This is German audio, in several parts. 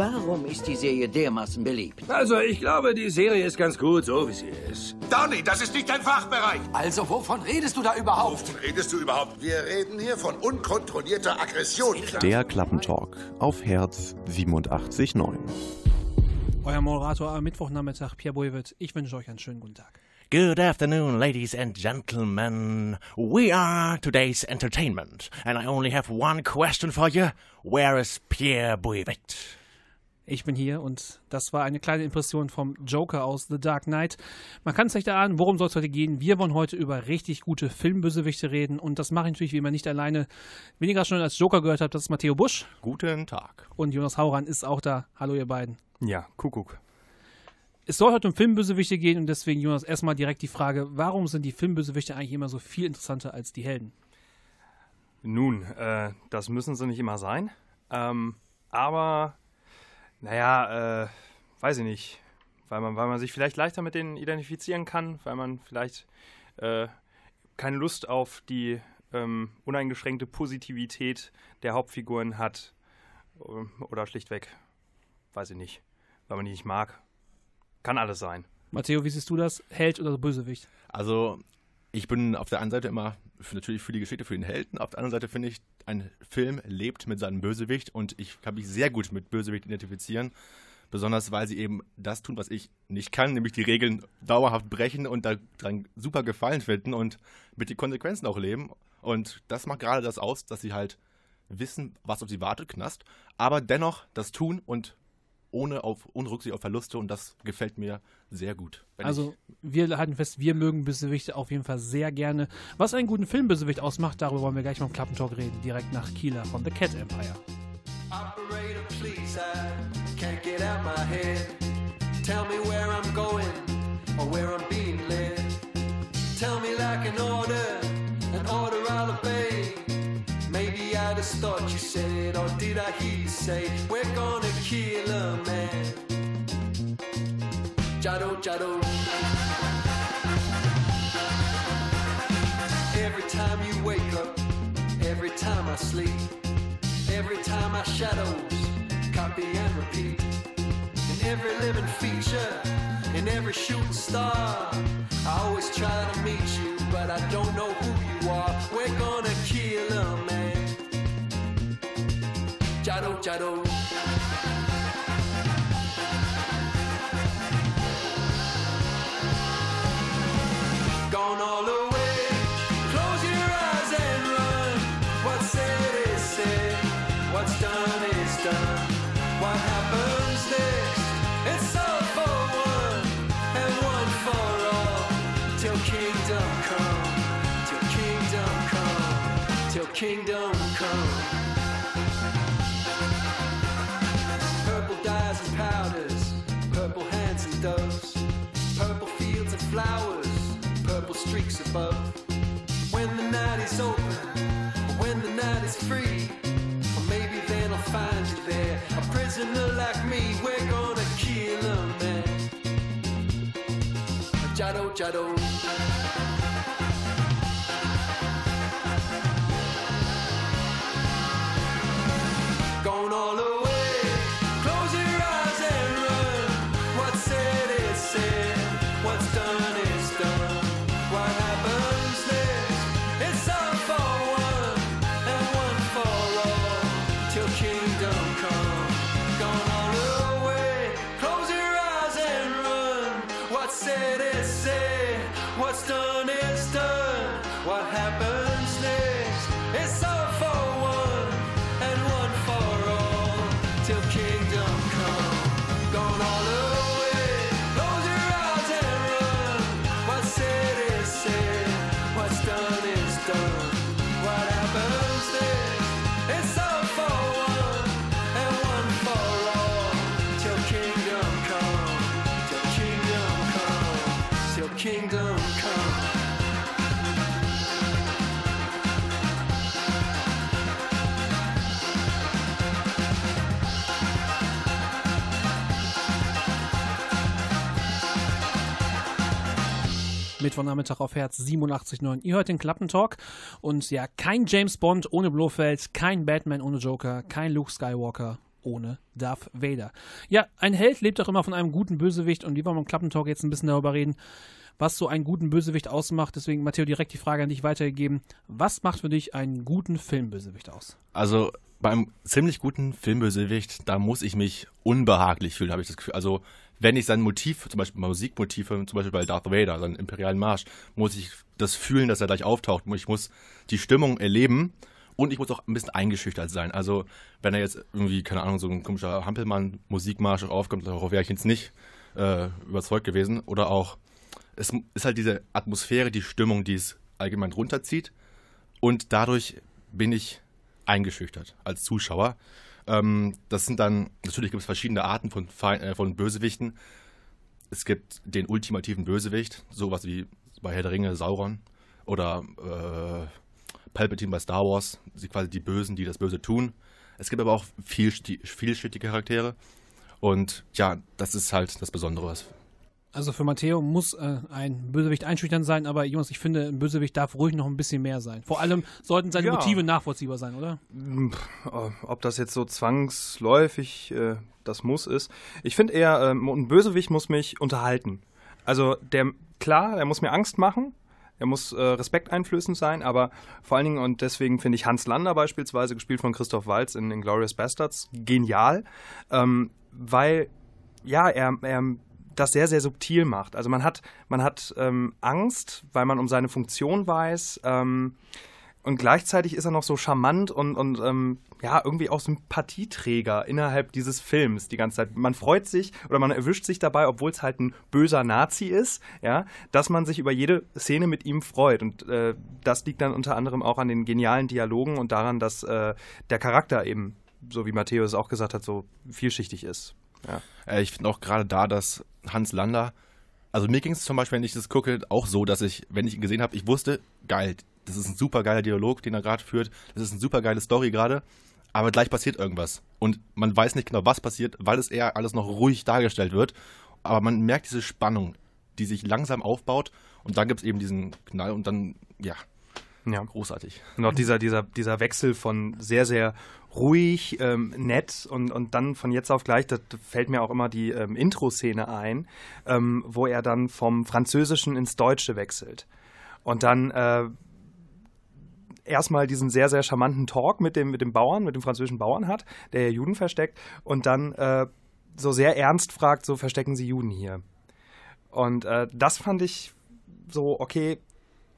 Warum ist die Serie dermaßen beliebt? Also, ich glaube, die Serie ist ganz gut, so wie sie ist. Donny, das ist nicht dein Fachbereich. Also, wovon redest du da überhaupt? Wovon redest du überhaupt? Wir reden hier von unkontrollierter Aggression. Der Klappentalk auf Herz 87.9. Euer Moderator am Mittwochnachmittag, Pierre Boywitz. Ich wünsche euch einen schönen guten Tag. Good afternoon, ladies and gentlemen. We are today's entertainment, and I only have one question for you. Where is Pierre Bouivet? Ich bin hier und das war eine kleine Impression vom Joker aus The Dark Knight. Man kann es nicht erahnen, worum soll es heute gehen. Wir wollen heute über richtig gute Filmbösewichte reden und das mache ich natürlich wie immer nicht alleine. Weniger schon als Joker gehört habt, das ist Matteo Busch. Guten Tag. Und Jonas Hauran ist auch da. Hallo ihr beiden. Ja, Kuckuck. Es soll heute um Filmbösewichte gehen und deswegen, Jonas, erstmal direkt die Frage, warum sind die Filmbösewichte eigentlich immer so viel interessanter als die Helden? Nun, äh, das müssen sie nicht immer sein. Ähm, aber, naja, äh, weiß ich nicht. Weil man, weil man sich vielleicht leichter mit denen identifizieren kann, weil man vielleicht äh, keine Lust auf die ähm, uneingeschränkte Positivität der Hauptfiguren hat. Oder schlichtweg, weiß ich nicht, weil man die nicht mag. Kann alles sein. Matteo, wie siehst du das? Held oder Bösewicht? Also, ich bin auf der einen Seite immer für, natürlich für die Geschichte, für den Helden. Auf der anderen Seite finde ich, ein Film lebt mit seinem Bösewicht und ich kann mich sehr gut mit Bösewicht identifizieren. Besonders, weil sie eben das tun, was ich nicht kann, nämlich die Regeln dauerhaft brechen und daran super Gefallen finden und mit den Konsequenzen auch leben. Und das macht gerade das aus, dass sie halt wissen, was auf sie wartet, Knast, aber dennoch das tun und ohne, auf, ohne Rücksicht auf Verluste und das gefällt mir sehr gut. Also wir halten fest, wir mögen Bösewichte auf jeden Fall sehr gerne. Was einen guten Filmbösewicht ausmacht, darüber wollen wir gleich mal im Klappentalk reden, direkt nach Kieler von The Cat Empire. Operator, please, I can't get out my head. Tell me where I'm going or where I'm being led. Tell me like an order, just thought you said, or did I hear you say, we're gonna kill a man? Jado, Jado. Every time you wake up, every time I sleep, every time I shadows copy and repeat. In every living feature, in every shooting star, I always try to meet you, but I don't know who you are. We're gonna kill a man. Jado, Jado. Gone all the way. Close your eyes and run. What's said is said. What's done is done. What happens next? It's all for one and one for all. Till kingdom come. Till kingdom come. Till kingdom When the night is open, when the night is free, maybe then I'll find you there, a prisoner like me. We're gonna kill a man. Jado, Jado. Mittwochnachmittag auf Herz 87.9. Ihr hört den Klappentalk und ja, kein James Bond ohne Blofeld, kein Batman ohne Joker, kein Luke Skywalker ohne Darth Vader. Ja, ein Held lebt auch immer von einem guten Bösewicht und wir wollen im Klappentalk jetzt ein bisschen darüber reden, was so einen guten Bösewicht ausmacht. Deswegen, Matteo, direkt die Frage an dich weitergegeben. Was macht für dich einen guten Filmbösewicht aus? Also beim ziemlich guten Filmbösewicht, da muss ich mich unbehaglich fühlen, habe ich das Gefühl. Also wenn ich sein Motiv, zum Beispiel Musikmotive, zum Beispiel bei Darth Vader, seinen imperialen Marsch, muss ich das fühlen, dass er gleich auftaucht. Ich muss die Stimmung erleben und ich muss auch ein bisschen eingeschüchtert sein. Also wenn er jetzt irgendwie, keine Ahnung, so ein komischer Hampelmann-Musikmarsch aufkommt, darauf wäre ich jetzt nicht äh, überzeugt gewesen. Oder auch, es ist halt diese Atmosphäre, die Stimmung, die es allgemein runterzieht. Und dadurch bin ich eingeschüchtert als Zuschauer. Ähm, das sind dann, natürlich gibt es verschiedene Arten von, äh, von Bösewichten. Es gibt den ultimativen Bösewicht, sowas wie bei Herr der Ringe Sauron oder äh, Palpatine bei Star Wars, sie quasi die Bösen, die das Böse tun. Es gibt aber auch viel, vielschichtige Charaktere und ja, das ist halt das Besondere. was- Also für Matteo muss äh, ein Bösewicht einschüchternd sein, aber Jonas, ich finde, ein Bösewicht darf ruhig noch ein bisschen mehr sein. Vor allem sollten seine Ja. Motive nachvollziehbar sein, oder? Äh, Ob das jetzt so zwangsläufig äh, das Muss ist. Ich finde eher, ähm, ein Bösewicht muss mich unterhalten. Also der, klar, er muss mir Angst machen, er muss äh, respekteinflößend sein, aber vor allen Dingen, und deswegen finde ich Hans Lander beispielsweise, gespielt von Christoph Waltz in Inglourious Bastards, genial, ähm, weil, ja, er, er das sehr, sehr subtil macht. Also man hat, man hat ähm, Angst, weil man um seine Funktion weiß, ähm, und gleichzeitig ist er noch so charmant und, und ähm, ja, irgendwie auch Sympathieträger innerhalb dieses Films die ganze Zeit. Man freut sich oder man erwischt sich dabei, obwohl es halt ein böser Nazi ist, ja, dass man sich über jede Szene mit ihm freut. Und äh, das liegt dann unter anderem auch an den genialen Dialogen und daran, dass äh, der Charakter eben, so wie Matthäus es auch gesagt hat, so vielschichtig ist. Ja. Äh, ich finde auch gerade da, dass Hans Lander, also mir ging es zum Beispiel, wenn ich das gucke, auch so, dass ich, wenn ich ihn gesehen habe, ich wusste, geil, das ist ein super geiler Dialog, den er gerade führt, das ist eine super geile Story gerade, aber gleich passiert irgendwas. Und man weiß nicht genau, was passiert, weil es eher alles noch ruhig dargestellt wird. Aber man merkt diese Spannung, die sich langsam aufbaut und dann gibt es eben diesen Knall und dann, ja, Ja. großartig. Und auch dieser, dieser, dieser Wechsel von sehr, sehr ruhig, ähm, nett und, und dann von jetzt auf gleich, da fällt mir auch immer die ähm, Intro-Szene ein, ähm, wo er dann vom Französischen ins Deutsche wechselt. Und dann äh, erstmal diesen sehr, sehr charmanten Talk mit dem, mit dem Bauern, mit dem französischen Bauern hat, der Juden versteckt und dann äh, so sehr ernst fragt, so verstecken sie Juden hier. Und äh, das fand ich so, okay,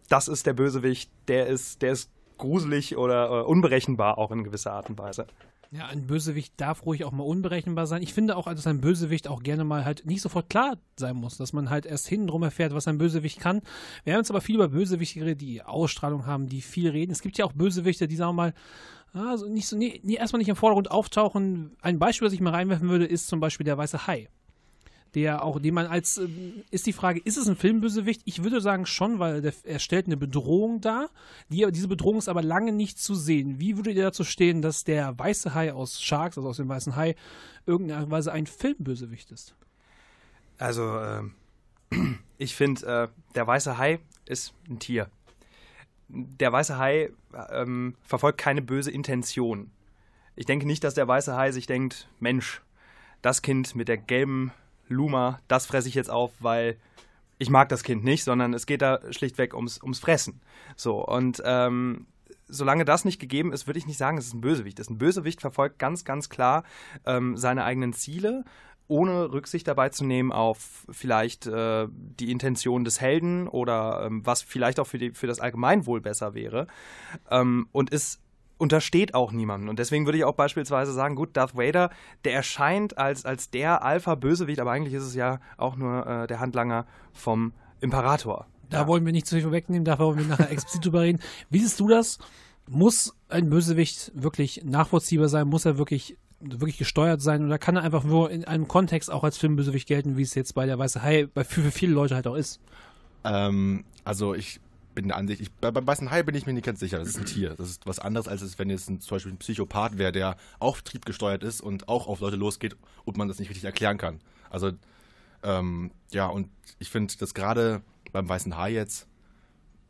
das ist der Bösewicht, der ist, der ist gruselig oder äh, unberechenbar auch in gewisser Art und Weise. Ja, ein Bösewicht darf ruhig auch mal unberechenbar sein. Ich finde auch, dass ein Bösewicht auch gerne mal halt nicht sofort klar sein muss, dass man halt erst hintenrum erfährt, was ein Bösewicht kann. Wir haben jetzt aber viel über Bösewichte geredet, die Ausstrahlung haben, die viel reden. Es gibt ja auch Bösewichte, die sagen wir mal, also nicht so, nee, erstmal nicht im Vordergrund auftauchen. Ein Beispiel, das ich mal reinwerfen würde, ist zum Beispiel der weiße Hai. Der auch, den man als, ähm, ist die Frage, ist es ein Filmbösewicht? Ich würde sagen schon, weil der, er stellt eine Bedrohung dar. Die, diese Bedrohung ist aber lange nicht zu sehen. Wie würdet ihr dazu stehen, dass der weiße Hai aus Sharks, also aus dem weißen Hai, irgendeiner Weise ein Filmbösewicht ist? Also, ähm, ich finde, äh, der weiße Hai ist ein Tier. Der weiße Hai ähm, verfolgt keine böse Intention. Ich denke nicht, dass der weiße Hai sich denkt, Mensch, das Kind mit der gelben Luma, das fresse ich jetzt auf, weil ich mag das Kind nicht, sondern es geht da schlichtweg ums, ums Fressen. So, und ähm, solange das nicht gegeben ist, würde ich nicht sagen, es ist ein Bösewicht. Das ist ein Bösewicht verfolgt ganz, ganz klar ähm, seine eigenen Ziele, ohne Rücksicht dabei zu nehmen auf vielleicht äh, die Intention des Helden oder ähm, was vielleicht auch für, die, für das Allgemeinwohl besser wäre. Ähm, und ist untersteht auch niemanden. Und deswegen würde ich auch beispielsweise sagen, gut, Darth Vader, der erscheint als, als der Alpha-Bösewicht, aber eigentlich ist es ja auch nur äh, der Handlanger vom Imperator. Da wollen wir nicht zu viel wegnehmen, da wollen wir nachher explizit drüber reden. Wie siehst du das? Muss ein Bösewicht wirklich nachvollziehbar sein? Muss er wirklich, wirklich gesteuert sein? Oder kann er einfach nur in einem Kontext auch als Filmbösewicht gelten, wie es jetzt bei der Weiße Hai bei, für, für viele Leute halt auch ist? Ähm, also ich bin der Ansicht, ich, bei, beim weißen Hai bin ich mir nicht ganz sicher. Das ist ein Tier. Das ist was anderes, als wenn jetzt ein, zum Beispiel ein Psychopath wäre, der auch triebgesteuert ist und auch auf Leute losgeht und man das nicht richtig erklären kann. Also, ähm, ja, und ich finde, dass gerade beim weißen Hai jetzt,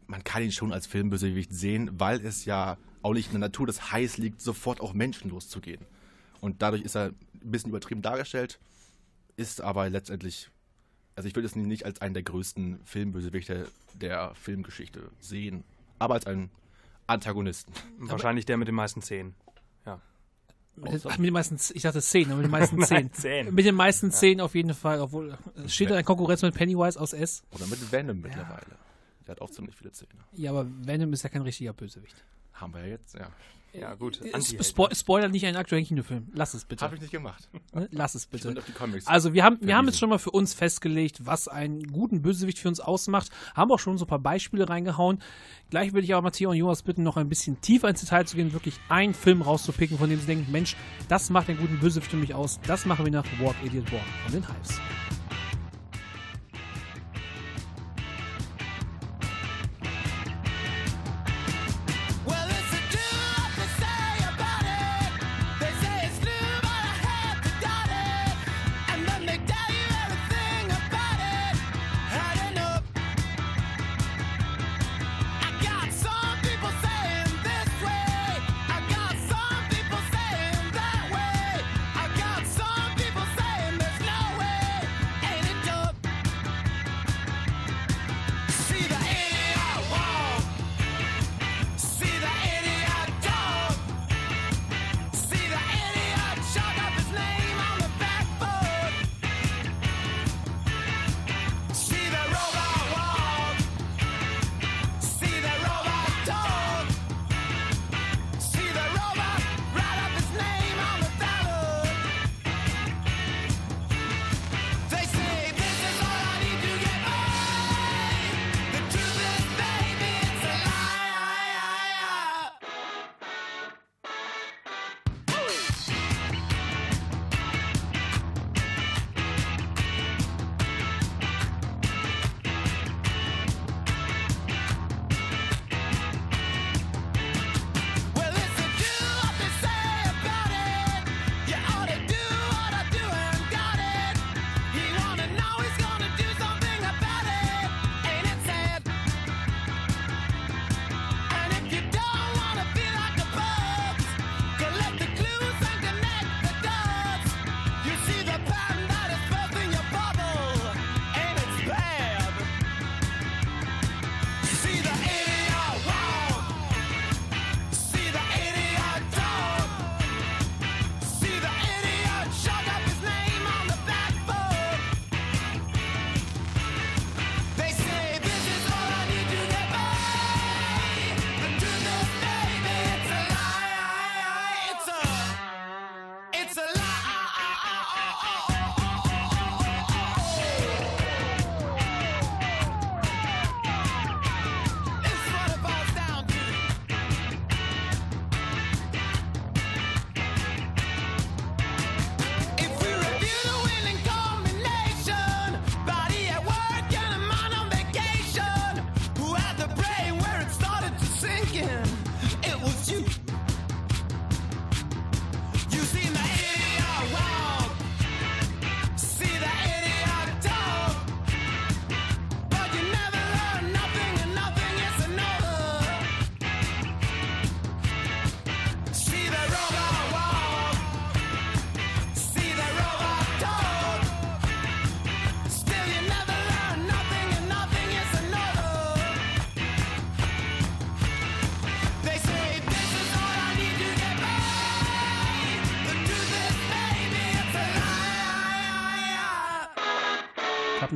man kann ihn schon als Filmbösewicht sehen, weil es ja auch nicht in der Natur des Hais liegt, sofort auf Menschen loszugehen. Und dadurch ist er ein bisschen übertrieben dargestellt, ist aber letztendlich, also ich würde es nicht als einen der größten Filmbösewichte der Filmgeschichte sehen, aber als einen Antagonisten. Wahrscheinlich der mit den meisten Zähnen. Mit, ach, mit den meisten, ich dachte Szenen, aber mit den meisten Nein. Zähnen. Mit den meisten Zähnen auf jeden Fall, obwohl es steht da in Konkurrenz mit Pennywise aus S. Oder mit Venom mittlerweile. Der hat auch ziemlich viele Zähne. Ja, aber Venom ist ja kein richtiger Bösewicht. Haben wir ja jetzt, ja. Ja, gut. Äh, Spo? Spoiler nicht einen aktuellen Kinofilm. Lass es bitte. Habe ich nicht gemacht. Ne? Lass es bitte. bin auf die Comics. Also wir haben, wir haben jetzt schon mal für uns festgelegt, was einen guten Bösewicht für uns ausmacht. Haben auch schon so ein paar Beispiele reingehauen. Gleich würde ich aber Matthias und Jonas bitten, noch ein bisschen tiefer ins Detail zu gehen, wirklich einen Film rauszupicken, von dem sie denken, Mensch, das macht einen guten Bösewicht für mich aus. Das machen wir nach Walk Idiot Walk von den Hives.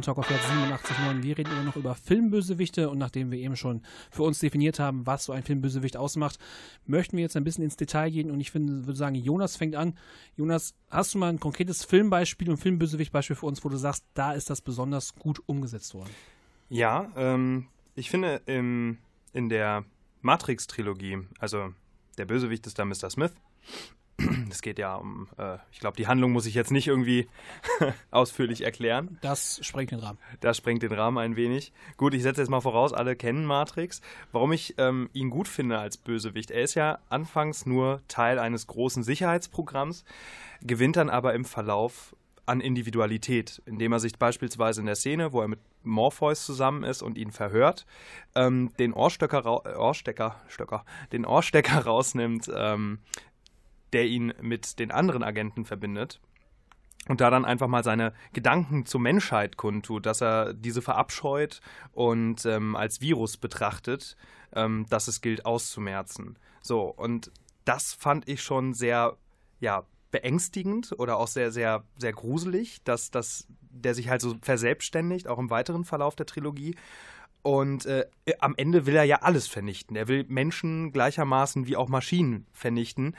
Klappentalk auf Herz 87.9. Wir reden immer noch über Filmbösewichte und nachdem wir eben schon für uns definiert haben, was so ein Filmbösewicht ausmacht, möchten wir jetzt ein bisschen ins Detail gehen und ich finde, würde sagen, Jonas fängt an. Jonas, hast du mal ein konkretes Filmbeispiel und Filmbösewichtbeispiel für uns, wo du sagst, da ist das besonders gut umgesetzt worden? Ja, ähm, ich finde im, in der Matrix-Trilogie, also der Bösewicht ist da Mr. Smith. Es geht ja um, äh, ich glaube, die Handlung muss ich jetzt nicht irgendwie ausführlich erklären. Das sprengt den Rahmen. Das sprengt den Rahmen ein wenig. Gut, ich setze jetzt mal voraus, alle kennen Matrix. Warum ich ähm, ihn gut finde als Bösewicht, er ist ja anfangs nur Teil eines großen Sicherheitsprogramms, gewinnt dann aber im Verlauf an Individualität, indem er sich beispielsweise in der Szene, wo er mit Morpheus zusammen ist und ihn verhört, ähm, den äh, Ohrstecker, Stöcker, den Ohrstecker rausnimmt, ähm, der ihn mit den anderen Agenten verbindet. Und da dann einfach mal seine Gedanken zur Menschheit kundtut, dass er diese verabscheut und ähm, als Virus betrachtet, ähm, dass es gilt auszumerzen. So, und das fand ich schon sehr, ja, beängstigend oder auch sehr, sehr, sehr gruselig, dass, dass der sich halt so verselbstständigt, auch im weiteren Verlauf der Trilogie. Und äh, am Ende will er ja alles vernichten. Er will Menschen gleichermaßen wie auch Maschinen vernichten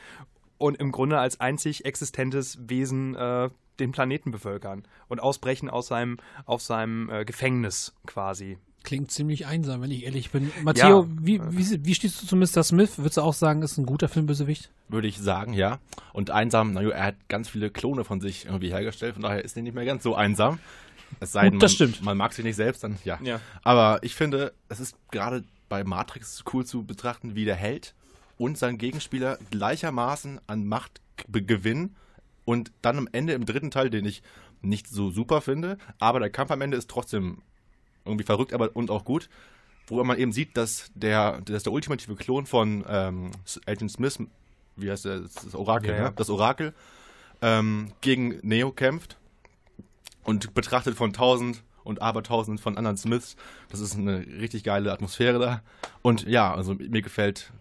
und im Grunde als einzig existentes Wesen äh, den Planeten bevölkern und ausbrechen aus seinem, aus seinem äh, Gefängnis quasi. Klingt ziemlich einsam, wenn ich ehrlich bin. Matteo, Ja. wie, wie, wie stehst du zu Mr. Smith? Würdest du auch sagen, ist ein guter Filmbösewicht? Würde ich sagen, ja. Und einsam, naja, er hat ganz viele Klone von sich irgendwie hergestellt, von daher ist er nicht mehr ganz so einsam. Es sei Gut, denn, das man, stimmt. man mag sich nicht selbst, dann ja. Ja. Aber ich finde, es ist gerade bei Matrix cool zu betrachten, wie der Held und sein Gegenspieler gleichermaßen an Macht gewinnen und dann am Ende im dritten Teil, den ich nicht so super finde, aber der Kampf am Ende ist trotzdem irgendwie verrückt aber und auch gut, wo man eben sieht, dass der, dass der ultimative Klon von ähm, Agent Smith, wie heißt der, das Orakel, Ja, ja. Ne? das Orakel, ähm, gegen Neo kämpft und betrachtet von tausend und abertausend von anderen Smiths. Das ist eine richtig geile Atmosphäre da. Und ja, also mir gefällt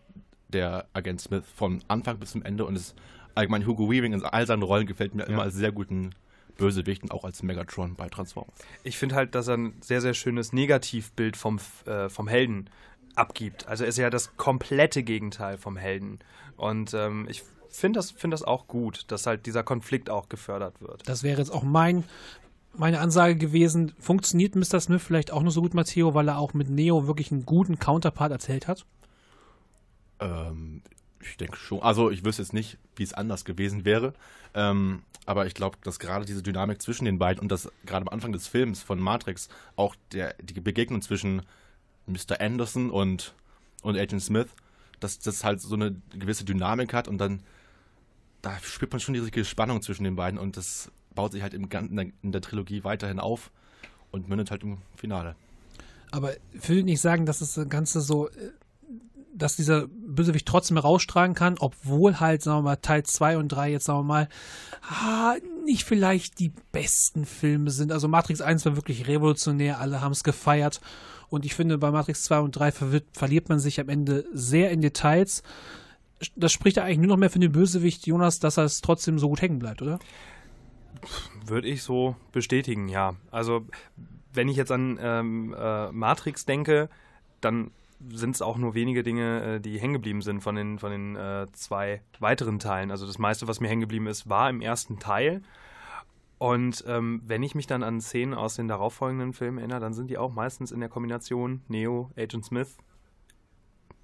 der Agent Smith von Anfang bis zum Ende und es allgemein Hugo Weaving in all seinen Rollen gefällt mir immer als sehr guten Bösewicht und auch als Megatron bei Transformers. Ich finde halt, dass er ein sehr, sehr schönes Negativbild vom, äh, vom Helden abgibt. Also er ist ja das komplette Gegenteil vom Helden. Und ähm, ich finde das, find das auch gut, dass halt dieser Konflikt auch gefördert wird. Das wäre jetzt auch mein, meine Ansage gewesen. Funktioniert Mr. Smith vielleicht auch nur so gut, Matteo, weil er auch mit Neo wirklich einen guten Counterpart erzählt hat? Ähm, ich denke schon. Also ich wüsste jetzt nicht, wie es anders gewesen wäre. Ähm, aber ich glaube, dass gerade diese Dynamik zwischen den beiden und das gerade am Anfang des Films von Matrix auch der, die Begegnung zwischen Mr. Anderson und, und Agent Smith, dass das halt so eine gewisse Dynamik hat und dann da spürt man schon die richtige Spannung zwischen den beiden und das baut sich halt im, Gan- in, der, in der Trilogie weiterhin auf und mündet halt im Finale. Aber ich will nicht sagen, dass das Ganze so, äh, dass dieser Bösewicht trotzdem herausstrahlen kann, obwohl halt, sagen wir mal, Teil 2 und 3 jetzt, sagen wir mal, ah, nicht vielleicht die besten Filme sind. Also Matrix 1 war wirklich revolutionär, alle haben es gefeiert. Und ich finde, bei Matrix 2 und 3 verwirrt, verliert man sich am Ende sehr in Details. Das spricht ja eigentlich nur noch mehr für den Bösewicht, Jonas, dass er es trotzdem so gut hängen bleibt, oder? Würde ich so bestätigen, ja. Also, wenn ich jetzt an ähm, äh, Matrix denke, dann sind es auch nur wenige Dinge, äh, die hängen geblieben sind von den, von den äh, zwei weiteren Teilen. Also das meiste, was mir hängen geblieben ist, war im ersten Teil. Und ähm, wenn ich mich dann an Szenen aus den darauffolgenden Filmen erinnere, dann sind die auch meistens in der Kombination Neo, Agent Smith,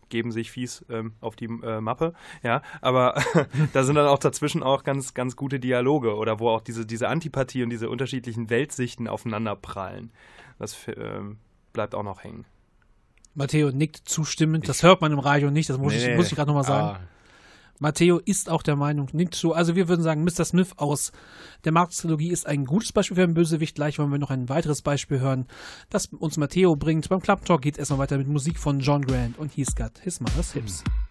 geben sich fies ähm, auf die äh, Mappe, ja, aber da sind dann auch dazwischen auch ganz, ganz gute Dialoge oder wo auch diese, diese Antipathie und diese unterschiedlichen Weltsichten aufeinander prallen. Das ähm, bleibt auch noch hängen. Matteo nickt zustimmend, das hört man im Radio nicht, das muss, ich, muss ich gerade nochmal sagen. Ah, Matteo ist auch der Meinung, nickt zu. Also wir würden sagen, Mr. Smith aus der Marx-Trilogie ist ein gutes Beispiel für einen Bösewicht. Gleich wollen wir noch ein weiteres Beispiel hören, das uns Matteo bringt. Beim Club Talk geht es erstmal weiter mit Musik von John Grant und He's Got His Mother's Hips. I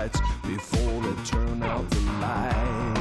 your rights before they turn out the lights.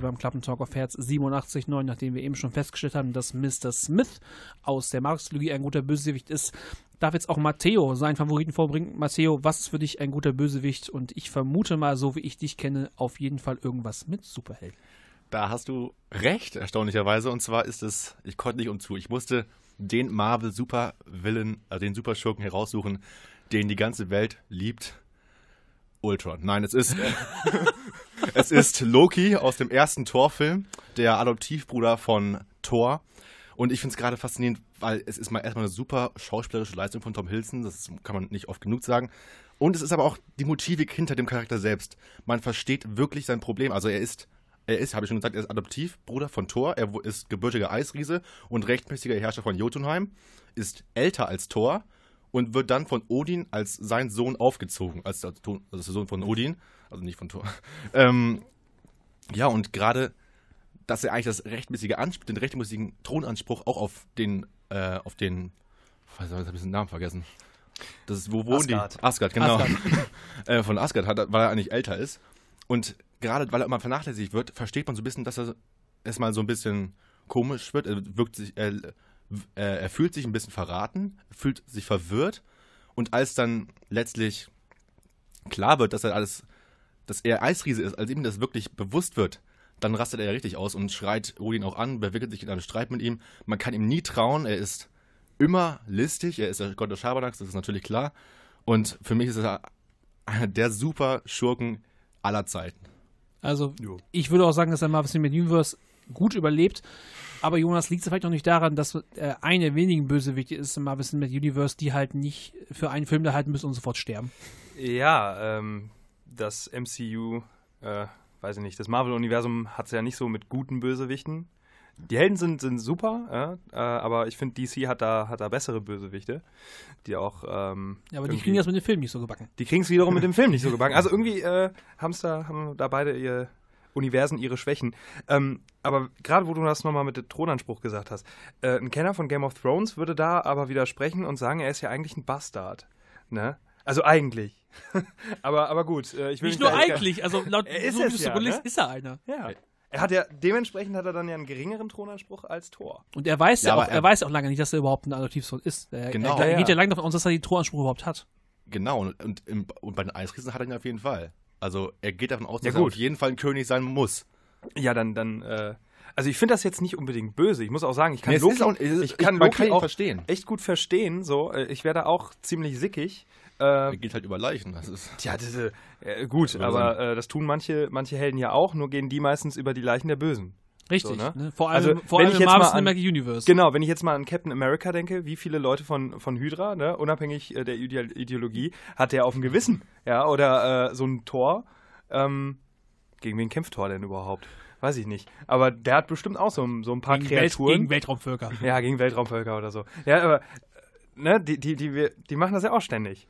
Bösewichte beim Klappentalk auf Herz 87.9, nachdem wir eben schon festgestellt haben, dass Mr. Smith aus der Marx-Trilogie ein guter Bösewicht ist. Darf jetzt auch Matteo seinen Favoriten vorbringen. Matteo, was ist für dich ein guter Bösewicht? Und ich vermute mal, so wie ich dich kenne, auf jeden Fall irgendwas mit Superhelden. Da hast du recht, erstaunlicherweise. Und zwar ist es, ich konnte nicht umzu. Ich musste den Marvel Super Villain, also den Superschurken heraussuchen, den die ganze Welt liebt. Ultron. Nein, es ist es ist Loki aus dem ersten Thor-Film, der Adoptivbruder von Thor. Und ich finde es gerade faszinierend, weil es ist mal erstmal eine super schauspielerische Leistung von Tom Hiddleston, das kann man nicht oft genug sagen. Und es ist aber auch die Motivik hinter dem Charakter selbst. Man versteht wirklich sein Problem. Also er ist, er ist, habe ich schon gesagt, er ist Adoptivbruder von Thor, er ist gebürtiger Eisriese und rechtmäßiger Herrscher von Jotunheim, ist älter als Thor und wird dann von Odin als sein Sohn aufgezogen, als also der Sohn von Odin, also nicht von Thor. Ähm, ja, und gerade, dass er eigentlich das rechtmäßige Anspruch, den rechtmäßigen Thronanspruch auch auf den, äh, auf den, was habe ich den Namen vergessen? Das ist, wo wohnen Asgard. die? Asgard, genau. Asgard. äh, von Asgard hat, weil er eigentlich älter ist. Und gerade weil er immer vernachlässigt wird, versteht man so ein bisschen, dass er erstmal so ein bisschen komisch wird. Er wirkt sich, er, er, er fühlt sich ein bisschen verraten, fühlt sich verwirrt. Und als dann letztlich klar wird, dass er alles, dass er Eisriese ist, als ihm das wirklich bewusst wird, dann rastet er ja richtig aus und schreit Odin auch an, verwickelt sich in einen Streit mit ihm. Man kann ihm nie trauen, er ist immer listig, er ist der Gott des Schabernacks, das ist natürlich klar. Und für mich ist er einer der super Schurken aller Zeiten. Also, ich würde auch sagen, dass der Marvel Cinematic Universe gut überlebt. Aber Jonas, liegt es vielleicht auch nicht daran, dass äh, eine wenigen Bösewichte ist im Marvel Cinematic Universe, die halt nicht für einen Film da halten müssen und sofort sterben? Ja, ähm, das MCU, äh, weiß ich nicht, das Marvel-Universum hat es ja nicht so mit guten Bösewichten. Die Helden sind, sind super, äh, aber ich finde, DC hat da, hat da bessere Bösewichte, die auch. Ähm, Ja, aber die kriegen das mit dem Film nicht so gebacken. Die kriegen es wiederum mit dem Film nicht so gebacken. Also irgendwie äh, da, haben da beide ihr Universen ihre Schwächen. Ähm, aber gerade wo du das nochmal mit dem Thronanspruch gesagt hast, äh, ein Kenner von Game of Thrones würde da aber widersprechen und sagen, er ist ja eigentlich ein Bastard. Ne? Also eigentlich. aber, aber gut, äh, ich will Nicht nur eigentlich, also laut Er ist so es ja, ne? ist er einer. Ja. Er hat ja, dementsprechend hat er dann ja einen geringeren Thronanspruch als Thor. Und er weiß ja, Ja, auch, er, er- weiß auch lange nicht, dass er überhaupt ein Adoptivsohn ist. Er, Genau. er, Ja, geht ja. ja lange davon aus, dass er die Thronanspruch überhaupt hat. Genau, und, und, im, und bei den Eisriesen hat er ihn auf jeden Fall. Also er geht davon aus, Ja, dass er gut. auf jeden Fall ein König sein muss. Ja, dann, dann, äh, Also ich finde das jetzt nicht unbedingt böse. Ich muss auch sagen, ich kann Nee, es Loki, auch- ist- ich kann Loki kann auch verstehen. echt gut verstehen. So, Äh, ich werde auch ziemlich sickig. Äh, Er geht halt über Leichen. Das ist. Tja, diese, äh, gut, aber äh, das tun manche, manche Helden ja auch, nur gehen die meistens über die Leichen der Bösen. Richtig, So, ne? ne? Vor allem, Also, vor wenn allem ich Marvel mal an- Cinematic Universe. Genau, wenn ich jetzt mal an Captain America denke, wie viele Leute von, von Hydra, ne, unabhängig äh, der Ide Ideologie, hat der auf dem Gewissen? Ja, oder äh, so ein Thor. Ähm, gegen wen kämpft Thor denn überhaupt? Weiß ich nicht. Aber der hat bestimmt auch so, ein- so ein paar gegen, Welt, Kreaturen. gegen Weltraumvölker. ja, gegen Weltraumvölker oder so. Ja, aber äh, ne, die, die, die, die machen das ja auch ständig.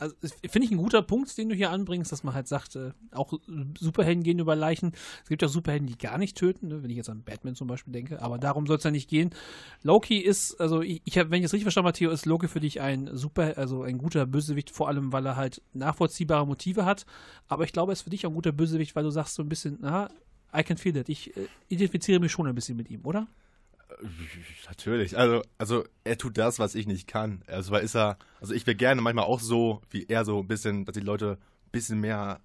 Also finde ich ein guter Punkt, den du hier anbringst, dass man halt sagt, äh, auch Superhelden gehen über Leichen. Es gibt ja auch Superhelden, die gar nicht töten, ne? wenn ich jetzt an Batman zum Beispiel denke, aber darum soll es ja nicht gehen. Loki ist, also ich, ich habe, wenn ich es richtig verstanden habe, Theo, ist Loki für dich ein super, also ein guter Bösewicht, vor allem, weil er halt nachvollziehbare Motive hat. Aber ich glaube, er ist für dich auch ein guter Bösewicht, weil du sagst so ein bisschen, na, I can feel that. Ich äh, identifiziere mich schon ein bisschen mit ihm, oder? Natürlich. Also, also er tut das, was ich nicht kann. Also weil ist er, also ich wäre gerne manchmal auch so, wie er so ein bisschen, dass die Leute ein bisschen mehr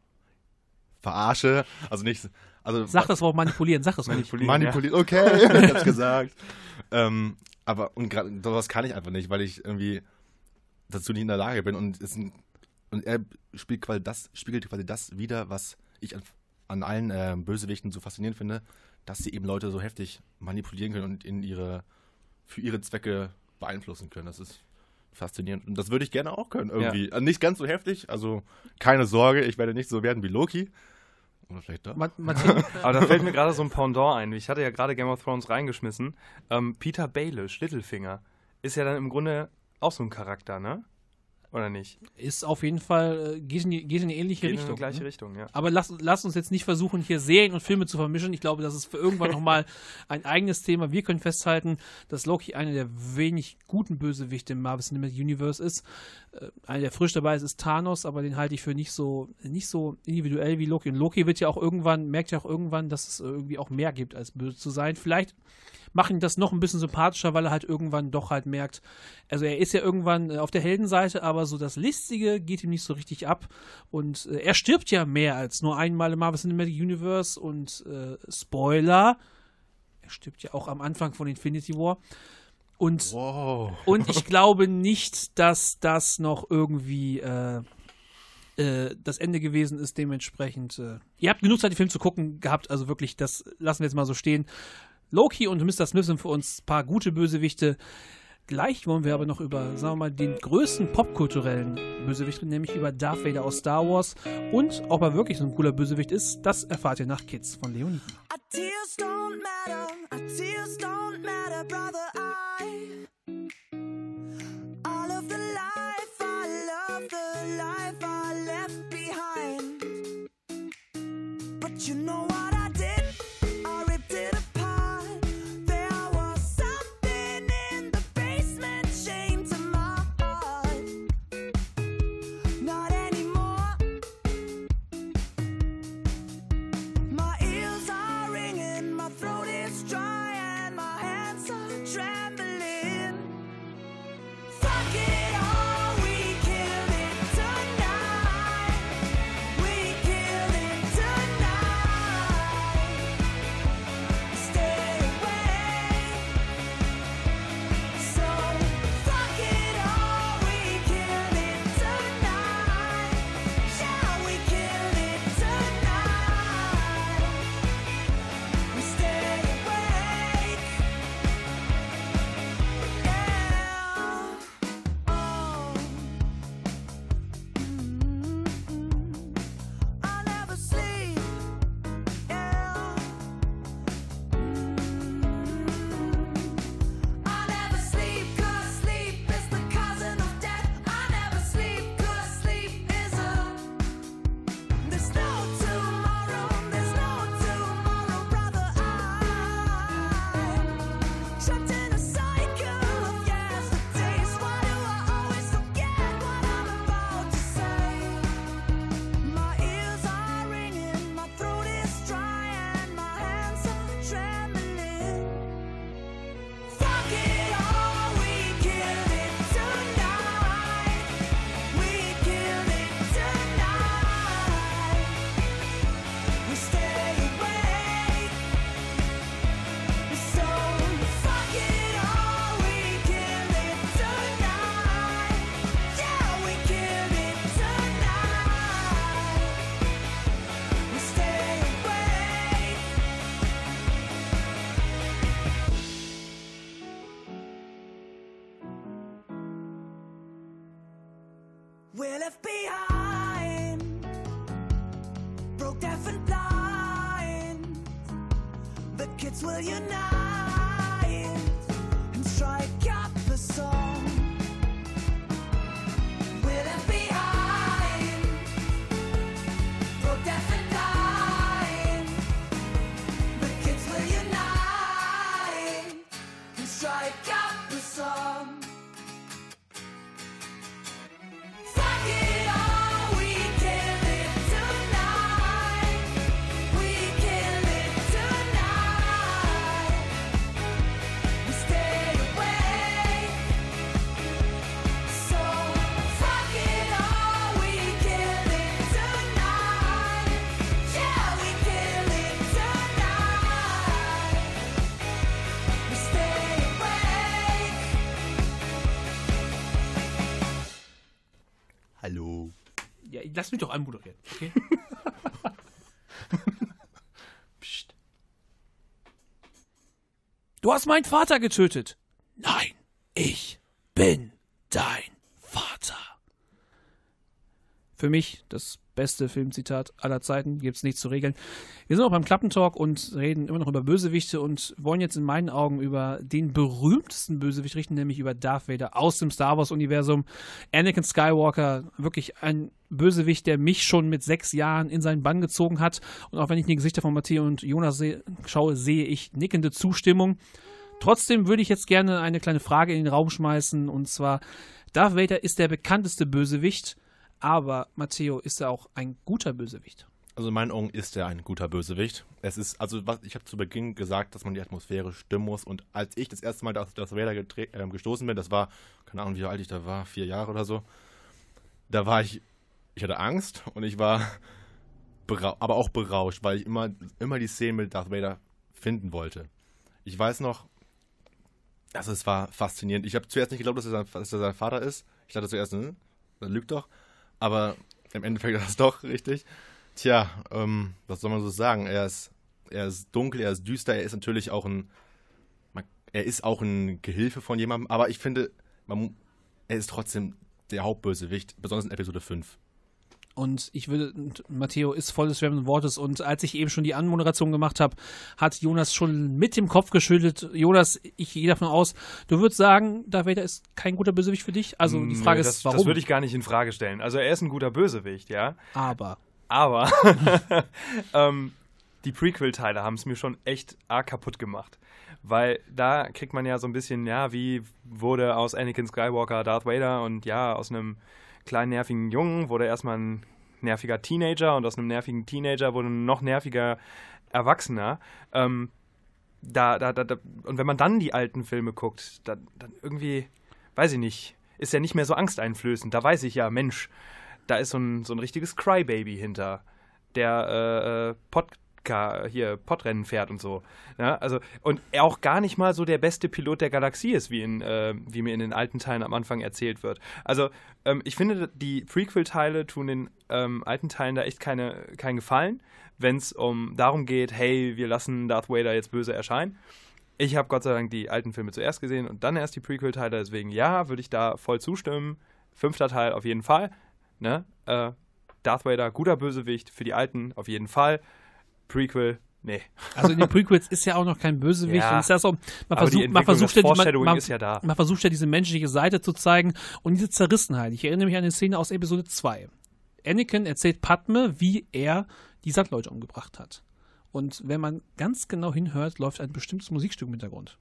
verarsche. Also nicht, also Sag das Wort manipulieren, sag es ruhig. Manipulieren. manipuliert. Okay, ich hab's gesagt. Ähm, aber und gerade sowas kann ich einfach nicht, weil ich irgendwie dazu nicht in der Lage bin und ist ein, und er spielt quasi das, spiegelt quasi das wieder, was ich an, an allen äh, Bösewichten so faszinierend finde, dass sie eben Leute so heftig manipulieren können und in ihre für ihre Zwecke beeinflussen können. Das ist faszinierend und das würde ich gerne auch können irgendwie. Also nicht ganz so heftig, also keine Sorge, ich werde nicht so werden wie Loki. Oder vielleicht doch. Aber da fällt mir gerade so ein Pendant ein. Ich hatte ja gerade Game of Thrones reingeschmissen. Ähm, Peter Baelish, Littlefinger, ist ja dann im Grunde auch so ein Charakter, ne? Oder nicht? ist auf jeden Fall, äh, geht in, die, geht in eine ähnliche Geht in Richtung. die gleiche ne? Richtung, ja. Aber lass, lass uns jetzt nicht versuchen, hier Serien und Filme zu vermischen. Ich glaube, das ist für irgendwann nochmal ein eigenes Thema. Wir können festhalten, dass Loki einer der wenig guten Bösewichte im Marvel Cinematic Universe ist. Äh, einer, der frisch dabei ist, ist Thanos, aber den halte ich für nicht so, nicht so individuell wie Loki. Und Loki wird ja auch irgendwann, merkt ja auch irgendwann, dass es irgendwie auch mehr gibt, als böse zu sein. Vielleicht machen das noch ein bisschen sympathischer, weil er halt irgendwann doch halt merkt, also er ist ja irgendwann äh, auf der Heldenseite, aber so das Listige geht ihm nicht so richtig ab und äh, er stirbt ja mehr als nur einmal im Marvel Cinematic Universe und äh, Spoiler, er stirbt ja auch am Anfang von Infinity War und Wow. und ich glaube nicht, dass das noch irgendwie äh, äh, das Ende gewesen ist. Dementsprechend, äh, ihr habt genug Zeit, den Film zu gucken gehabt. Also wirklich, das lassen wir jetzt mal so stehen. Loki und Mr. Smith sind für uns ein paar gute Bösewichte. Gleich wollen wir aber noch über, sagen wir mal, den größten popkulturellen Bösewicht reden, nämlich über Darth Vader aus Star Wars. Und ob er wirklich so ein cooler Bösewicht ist, das erfahrt ihr nach Kids von Leonie. Our tears don't will unite mich doch anmoderieren, okay? Psst. Du hast meinen Vater getötet. Nein, ich bin dein Vater. Für mich das beste Filmzitat aller Zeiten, gibt's nichts zu regeln. Wir sind auch beim Klappentalk und reden immer noch über Bösewichte und wollen jetzt in meinen Augen über den berühmtesten Bösewicht richten, nämlich über Darth Vader aus dem Star Wars-Universum. Anakin Skywalker, wirklich ein Bösewicht, der mich schon mit sechs Jahren in seinen Bann gezogen hat. Und auch wenn ich die Gesichter von Matteo und Jonas seh, schaue, sehe ich nickende Zustimmung. Trotzdem würde ich jetzt gerne eine kleine Frage in den Raum schmeißen und zwar: Darth Vader ist der bekannteste Bösewicht, aber Matteo ist er auch ein guter Bösewicht. Also in meinen Augen ist er ein guter Bösewicht. Es ist, also was, ich habe zu Beginn gesagt, dass man die Atmosphäre stimmen muss. Und als ich das erste Mal auf Darth Vader ähm, gestoßen bin, das war, keine Ahnung, wie alt ich da war, vier Jahre oder so, da war ich, ich hatte Angst und ich war, aber auch berauscht, weil ich immer, immer die Szene mit Darth Vader finden wollte. Ich weiß noch, also es war faszinierend. Ich habe zuerst nicht geglaubt, dass er, sein, dass er sein Vater ist. Ich dachte zuerst, hm, das lügt doch. Aber im Endeffekt ist das doch richtig. Tja, ähm, was soll man so sagen? Er ist, er ist dunkel, er ist düster, er ist natürlich auch ein, er ist auch ein Gehilfe von jemandem, aber ich finde, man, er ist trotzdem der Hauptbösewicht, besonders in Episode 5. Und ich will, Matteo ist voll des schwärmenden Wortes. Und als ich eben schon die Anmoderation gemacht habe, hat Jonas schon mit dem Kopf geschüttelt. Jonas, ich gehe davon aus, du würdest sagen, Darth Vader ist kein guter Bösewicht für dich. Also die Nö, Frage das, ist, warum? Das würde ich gar nicht in Frage stellen. Also er ist ein guter Bösewicht, ja. Aber Aber ähm, die Prequel-Teile haben es mir schon echt arg kaputt gemacht. Weil da kriegt man ja so ein bisschen, ja, wie wurde aus Anakin Skywalker Darth Vader und ja, aus einem kleinen nervigen Jungen wurde erstmal ein nerviger Teenager und aus einem nervigen Teenager wurde ein noch nerviger Erwachsener. Ähm, da, da, da, da, und wenn man dann die alten Filme guckt, dann, dann irgendwie, weiß ich nicht, ist er nicht mehr so angsteinflößend. Da weiß ich ja, Mensch, da ist so ein, so ein richtiges Crybaby hinter, der äh, äh, Podca hier Podrennen fährt und so. Ja, also und er auch gar nicht mal so der beste Pilot der Galaxie ist, wie, in, äh, wie mir in den alten Teilen am Anfang erzählt wird. Also ähm, ich finde, die Prequel-Teile tun den ähm, alten Teilen da echt keine, keinen Gefallen, wenn es um darum geht, hey, wir lassen Darth Vader jetzt böse erscheinen. Ich habe Gott sei Dank die alten Filme zuerst gesehen und dann erst die Prequel-Teile, deswegen ja, würde ich da voll zustimmen. Fünfter Teil auf jeden Fall. Ne? Äh, Darth Vader, guter Bösewicht, für die alten auf jeden Fall. Prequel, nee. Also in den Prequels ist ja auch noch kein Bösewicht. Ja. Ist ja so, man versucht, man versucht ja, man, man, ja da. man versucht ja diese menschliche Seite zu zeigen und diese Zerrissenheit. Ich erinnere mich an eine Szene aus Episode 2. Anakin erzählt Padme, wie er die Sandleute umgebracht hat. Und wenn man ganz genau hinhört, läuft ein bestimmtes Musikstück im Hintergrund.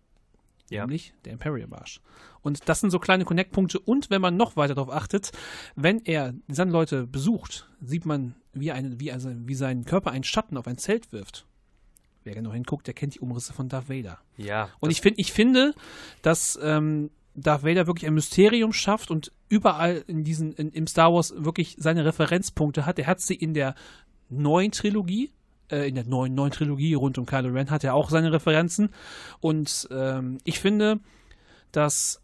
Ja. Nämlich der Imperial Marsch. Und das sind so kleine Connect-Punkte. Und wenn man noch weiter darauf achtet, wenn er die Sandleute besucht, sieht man, wie, eine, wie, also, wie sein Körper einen Schatten auf ein Zelt wirft. Wer genau hinguckt, der kennt die Umrisse von Darth Vader. Ja. Und ich, find, ich finde, dass ähm, Darth Vader wirklich ein Mysterium schafft und überall in diesen, in, im Star Wars wirklich seine Referenzpunkte hat. Er hat sie in der neuen Trilogie, äh, in der neuen, neuen Trilogie rund um Kylo Ren hat er auch seine Referenzen. Und ähm, ich finde, dass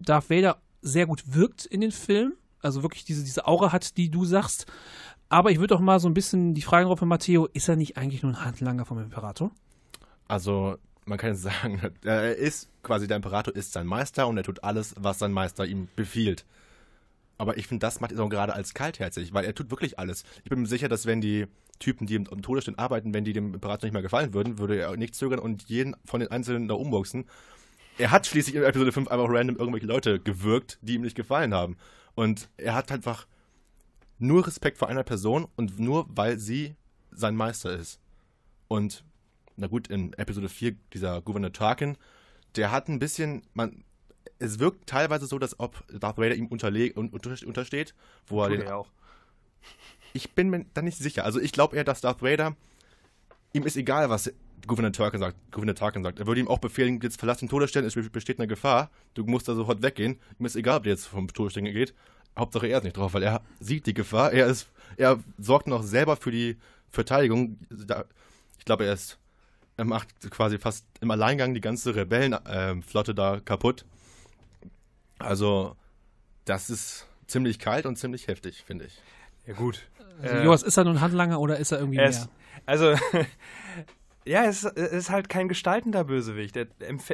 Darth Vader sehr gut wirkt in den Filmen. Also wirklich diese, diese Aura hat, die du sagst. Aber ich würde auch mal so ein bisschen die Frage drauf von Matteo, ist er nicht eigentlich nur ein Handlanger vom Imperator? Also, man kann jetzt sagen, er ist quasi der Imperator ist sein Meister und er tut alles, was sein Meister ihm befiehlt. Aber ich finde, das macht ihn auch gerade als kaltherzig, weil er tut wirklich alles. Ich bin mir sicher, dass wenn die Typen, die im, Todesstern arbeiten, wenn die dem Imperator nicht mehr gefallen würden, würde er nicht zögern und jeden von den Einzelnen da umboxen. Er hat schließlich in Episode 5 einfach random irgendwelche Leute gewirkt, die ihm nicht gefallen haben. Und er hat einfach nur Respekt vor einer Person und nur weil sie sein Meister ist. Und na gut, in Episode 4, dieser Gouverneur Tarkin, der hat ein bisschen, man, es wirkt teilweise so, dass ob Darth Vader ihm unterle un- unter, untersteht, wo er den, er auch. ich bin mir da nicht sicher. Also ich glaube eher, dass Darth Vader, ihm ist egal, was Gouverneur Tarkin sagt. Gouverneur Tarkin sagt. Er würde ihm auch befehlen, jetzt verlass den Todesstern, es besteht eine Gefahr, du musst da sofort weggehen. Ihm ist egal, ob der jetzt vom Todesstern geht. Hauptsache er ist nicht drauf, weil er sieht die Gefahr. Er ist, er sorgt noch selber für die Verteidigung. Ich glaube, er ist, er macht quasi fast im Alleingang die ganze Rebellenflotte da kaputt. Also, das ist ziemlich kalt und ziemlich heftig, finde ich. Ja, gut. Also, Äh, Joas, ist er nun Handlanger oder ist er irgendwie Er mehr? ist, also, ja, es ist, halt kein gestaltender Bösewicht. Er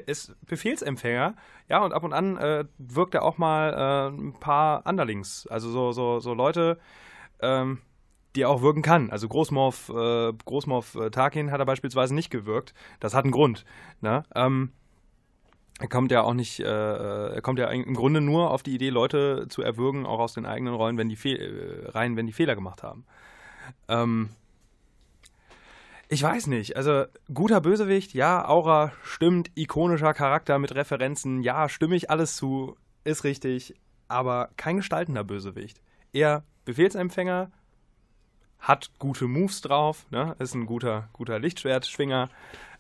ist Befehlsempfänger. Ja, und ab und an äh, wirkt er auch mal äh, ein paar Underlings. Also so, so, so Leute, ähm, die er auch wirken kann. Also Großmorph, äh, Großmorph äh, Tarkin hat er beispielsweise nicht gewirkt. Das hat einen Grund. Ne? Ähm, er kommt ja auch nicht, äh, er kommt ja im Grunde nur auf die Idee, Leute zu erwürgen, auch aus den eigenen Rollen, wenn die Fe äh, rein, wenn die Fehler gemacht haben. Ähm, ich weiß nicht. Also, guter Bösewicht, ja, Aura stimmt, ikonischer Charakter mit Referenzen, ja, stimme ich alles zu, ist richtig, aber kein gestaltender Bösewicht. Eher Befehlsempfänger, hat gute Moves drauf, ne? ist ein guter, guter Lichtschwertschwinger,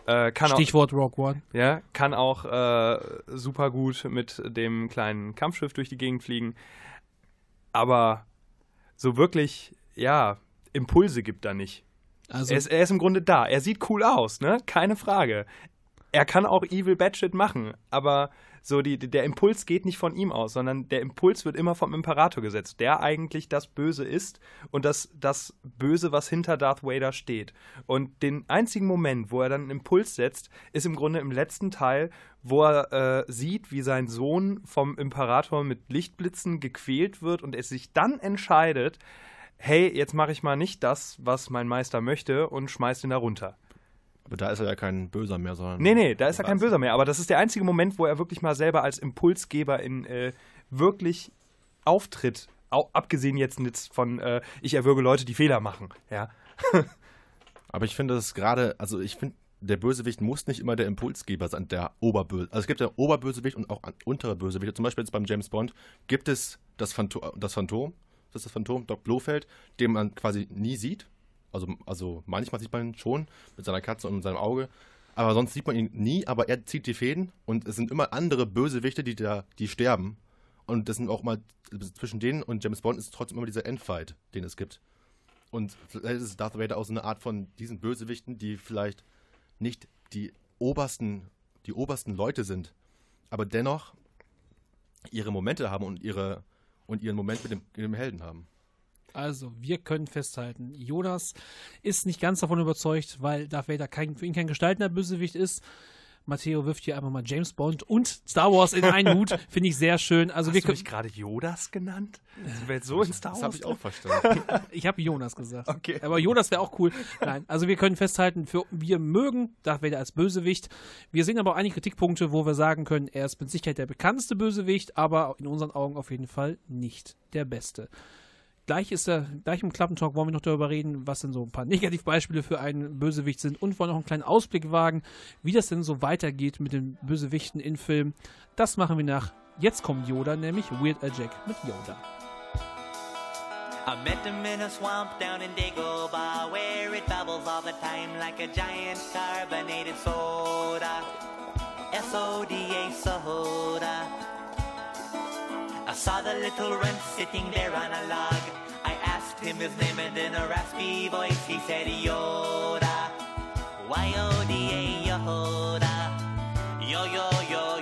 äh, kann auch, Stichwort Rogue One. ja, kann auch äh, super gut mit dem kleinen Kampfschiff durch die Gegend fliegen. Aber so wirklich, ja, Impulse gibt er nicht. Also, Er ist, er ist im Grunde da. Er sieht cool aus, ne? Keine Frage. Er kann auch Evil Batshit machen, aber so die, der Impuls geht nicht von ihm aus, sondern der Impuls wird immer vom Imperator gesetzt, der eigentlich das Böse ist und das, das Böse, was hinter Darth Vader steht. Und den einzigen Moment, wo er dann einen Impuls setzt, ist im Grunde im letzten Teil, wo er äh, sieht, wie sein Sohn vom Imperator mit Lichtblitzen gequält wird und er sich dann entscheidet, hey, jetzt mache ich mal nicht das, was mein Meister möchte und schmeißt ihn da runter. Aber da ist er ja kein Böser mehr, sondern. Nee, nee, da ist er kein Böser mehr. Aber das ist der einzige Moment, wo er wirklich mal selber als Impulsgeber in äh, wirklich auftritt. Au abgesehen jetzt von, äh, ich erwürge Leute, die Fehler machen. Ja. Aber ich finde es gerade, also ich finde, der Bösewicht muss nicht immer der Impulsgeber sein, der Oberböse. Also es gibt ja Oberbösewicht und auch untere Bösewichte. Zum Beispiel jetzt beim James Bond gibt es das, Phanto das Phantom, das ist das Phantom, Doc Blofeld, den man quasi nie sieht. Also, also manchmal sieht man ihn schon mit seiner Katze und seinem Auge. Aber sonst sieht man ihn nie, aber er zieht die Fäden und es sind immer andere Bösewichte, die da, die sterben. Und das sind auch mal, zwischen denen und James Bond ist trotzdem immer dieser Endfight, den es gibt. Und vielleicht ist Darth Vader auch so eine Art von diesen Bösewichten, die vielleicht nicht die obersten, die obersten Leute sind, aber dennoch ihre Momente haben und ihre und ihren Moment mit dem, mit dem Helden haben. Also, wir können festhalten, Jonas ist nicht ganz davon überzeugt, weil Darth Vader kein, für ihn kein gestaltender Bösewicht ist. Matteo wirft hier einfach mal James Bond und Star Wars in einen Hut. Finde ich sehr schön. Also, wir Hast du können, mich gerade Jodas genannt? Wir jetzt so in Star Das Wars? habe ich auch verstanden. ich habe Jonas gesagt. Okay. Aber Jonas wäre auch cool. Nein, also wir können festhalten, für, wir mögen Darth Vader als Bösewicht. Wir sehen aber auch einige Kritikpunkte, wo wir sagen können, er ist mit Sicherheit der bekannteste Bösewicht, aber in unseren Augen auf jeden Fall nicht der beste. Gleich ist er, gleich im Klappentalk wollen wir noch darüber reden, was denn so ein paar Negativbeispiele für einen Bösewicht sind und wollen auch einen kleinen Ausblick wagen, wie das denn so weitergeht mit den Bösewichten in Filmen. Das machen wir nach. Jetzt kommt Yoda, nämlich Weird Al Jack mit Yoda. I met him in a swamp down in Dagobah where it bubbles all the time like a giant carbonated soda. S-O-D-A soda. I saw the little runt sitting there on a log. Him his name and in a raspy voice he said Yoda. Y-O-D-A Yoda. Yo, yo, yo,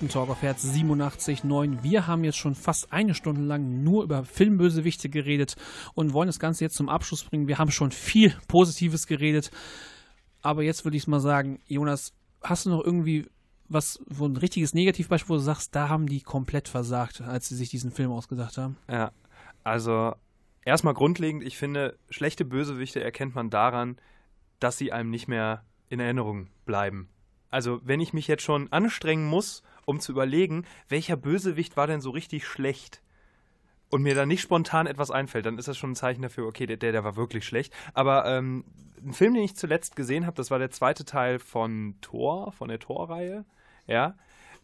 Klappentalk auf Herz 87.9. Wir haben jetzt schon fast eine Stunde lang nur über Filmbösewichte geredet und wollen das Ganze jetzt zum Abschluss bringen. Wir haben schon viel Positives geredet. Aber jetzt würde ich mal sagen, Jonas, hast du noch irgendwie was, wo ein richtiges Negativbeispiel, wo du sagst, da haben die komplett versagt, als sie sich diesen Film ausgedacht haben? Ja, also erstmal grundlegend, ich finde, schlechte Bösewichte erkennt man daran, dass sie einem nicht mehr in Erinnerung bleiben. Also, wenn ich mich jetzt schon anstrengen muss, um zu überlegen, welcher Bösewicht war denn so richtig schlecht und mir dann nicht spontan etwas einfällt, dann ist das schon ein Zeichen dafür, okay, der, der war wirklich schlecht. Aber ähm, ein Film, den ich zuletzt gesehen habe, das war der zweite Teil von Thor, von der Thor-Reihe. Ja.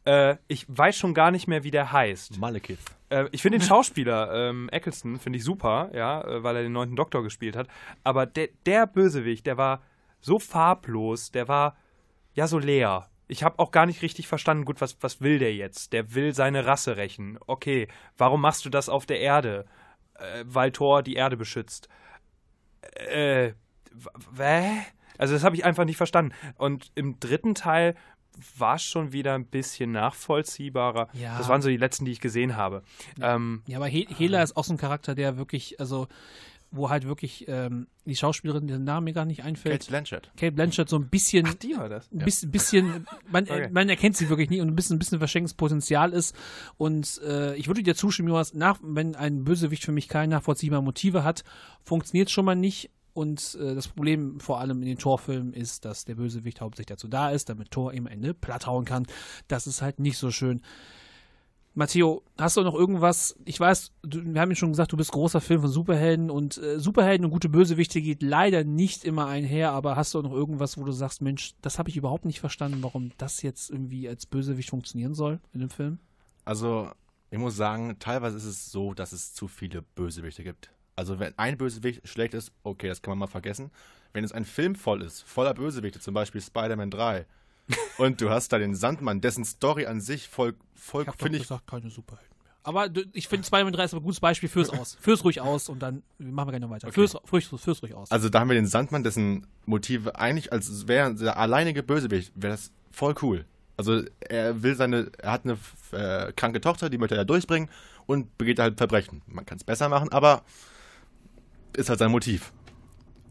Äh, ich weiß schon gar nicht mehr, wie der heißt. Malekith. Äh, ich finde den Schauspieler ähm, Eccleston finde ich super, ja, äh, weil er den neunten Doktor gespielt hat. Aber der, der Bösewicht, der war so farblos, der war ja so leer. Ich habe auch gar nicht richtig verstanden, gut, was, was will der jetzt? Der will seine Rasse rächen. Okay, warum machst du das auf der Erde? Äh, weil Thor die Erde beschützt. Äh, w- Also das habe ich einfach nicht verstanden. Und im dritten Teil war es schon wieder ein bisschen nachvollziehbarer. Ja. Das waren so die letzten, die ich gesehen habe. Ähm, Ja, aber He Hela ist auch so ein Charakter, der wirklich, also, wo halt wirklich ähm, die Schauspielerin, deren Name mir gar nicht einfällt. Kate Blanchett. Kate Blanchett so ein bisschen. Ach, die war das. Ein bisschen, bisschen man, Okay. man erkennt sie wirklich nicht und ein bisschen, ein bisschen verschenktes Potenzial ist. Und äh, ich würde dir zustimmen, Jonas, nach, wenn ein Bösewicht für mich keine nachvollziehbaren Motive hat, funktioniert schon mal nicht. Und äh, das Problem vor allem in den Torfilmen ist, dass der Bösewicht hauptsächlich dazu da ist, damit Thor im Ende platt hauen kann. Das ist halt nicht so schön. Matteo, hast du noch irgendwas? Ich weiß, du, wir haben ja schon gesagt, du bist großer Film von Superhelden und äh, Superhelden und gute Bösewichte geht leider nicht immer einher, aber hast du noch irgendwas, wo du sagst, Mensch, das habe ich überhaupt nicht verstanden, warum das jetzt irgendwie als Bösewicht funktionieren soll in dem Film? Also, ich muss sagen, teilweise ist es so, dass es zu viele Bösewichte gibt. Also, wenn ein Bösewicht schlecht ist, okay, das kann man mal vergessen. Wenn es ein Film voll ist, voller Bösewichte, zum Beispiel Spider-Man 3, und du hast da den Sandmann, dessen Story an sich voll, voll Ich habe finde ich, gesagt, keine Superhelden mehr. Aber ich finde Spider-Man 3 ist aber ein gutes Beispiel, führ's aus. Führ's ruhig aus und dann machen wir gleich noch weiter. Okay. Führ's, führ's, führ's ruhig aus. Also da haben wir den Sandmann, dessen Motive eigentlich, als wäre der alleinige Bösewicht, wäre das voll cool. Also er will seine, er hat eine äh, kranke Tochter, die möchte er durchbringen und begeht halt Verbrechen. Man kann es besser machen, aber ist halt sein Motiv.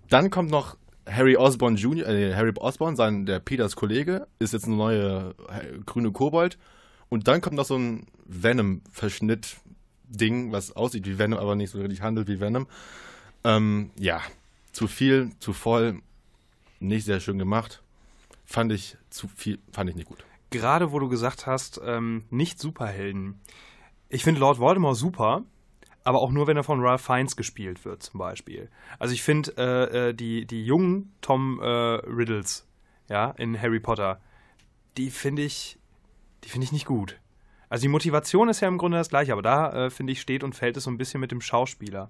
Dann kommt noch Harry Osborn Jr., äh, Harry Osborn, sein, der Peters Kollege, ist jetzt eine neue äh, grüne Kobold. Und dann kommt noch so ein Venom-Verschnitt-Ding, was aussieht wie Venom, aber nicht so richtig handelt wie Venom. Ähm, ja, zu viel, zu voll, nicht sehr schön gemacht. Fand ich zu viel, fand ich nicht gut. gerade wo du gesagt hast, ähm, nicht Superhelden. Ich finde Lord Voldemort super, aber auch nur, wenn er von Ralph Fiennes gespielt wird, zum Beispiel. Also ich finde äh, äh, die, die jungen Tom äh, Riddles, ja, in Harry Potter, die finde ich, die finde ich nicht gut. Also die Motivation ist ja im Grunde das gleiche, aber da, äh, finde ich, steht und fällt es so ein bisschen mit dem Schauspieler.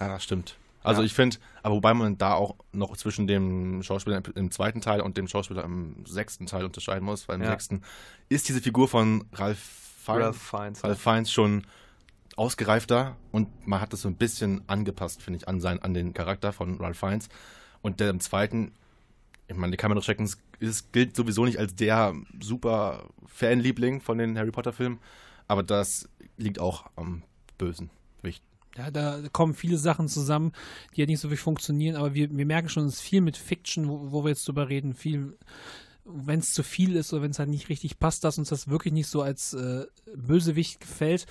Ja, das stimmt. Also Ja. ich finde, aber wobei man da auch noch zwischen dem Schauspieler im- im zweiten Teil und dem Schauspieler im sechsten Teil unterscheiden muss, weil im Ja. sechsten ist diese Figur von Ralph Fiennes, Ralph Fiennes, Ralph Fiennes schon ausgereifter und man hat das so ein bisschen angepasst, finde ich, an, sein, an den Charakter von Ralph Fiennes. Und der im zweiten, ich meine, Cameron Schreckens ist, gilt sowieso nicht als der super Fanliebling von den Harry Potter Filmen, aber das liegt auch am Bösen. Ja, da kommen viele Sachen zusammen, die ja nicht so wirklich funktionieren, aber wir, wir merken schon, es ist viel mit Fiction, wo, wo wir jetzt drüber reden, viel, wenn es zu viel ist oder wenn es halt nicht richtig passt, dass uns das wirklich nicht so als äh, Bösewicht gefällt.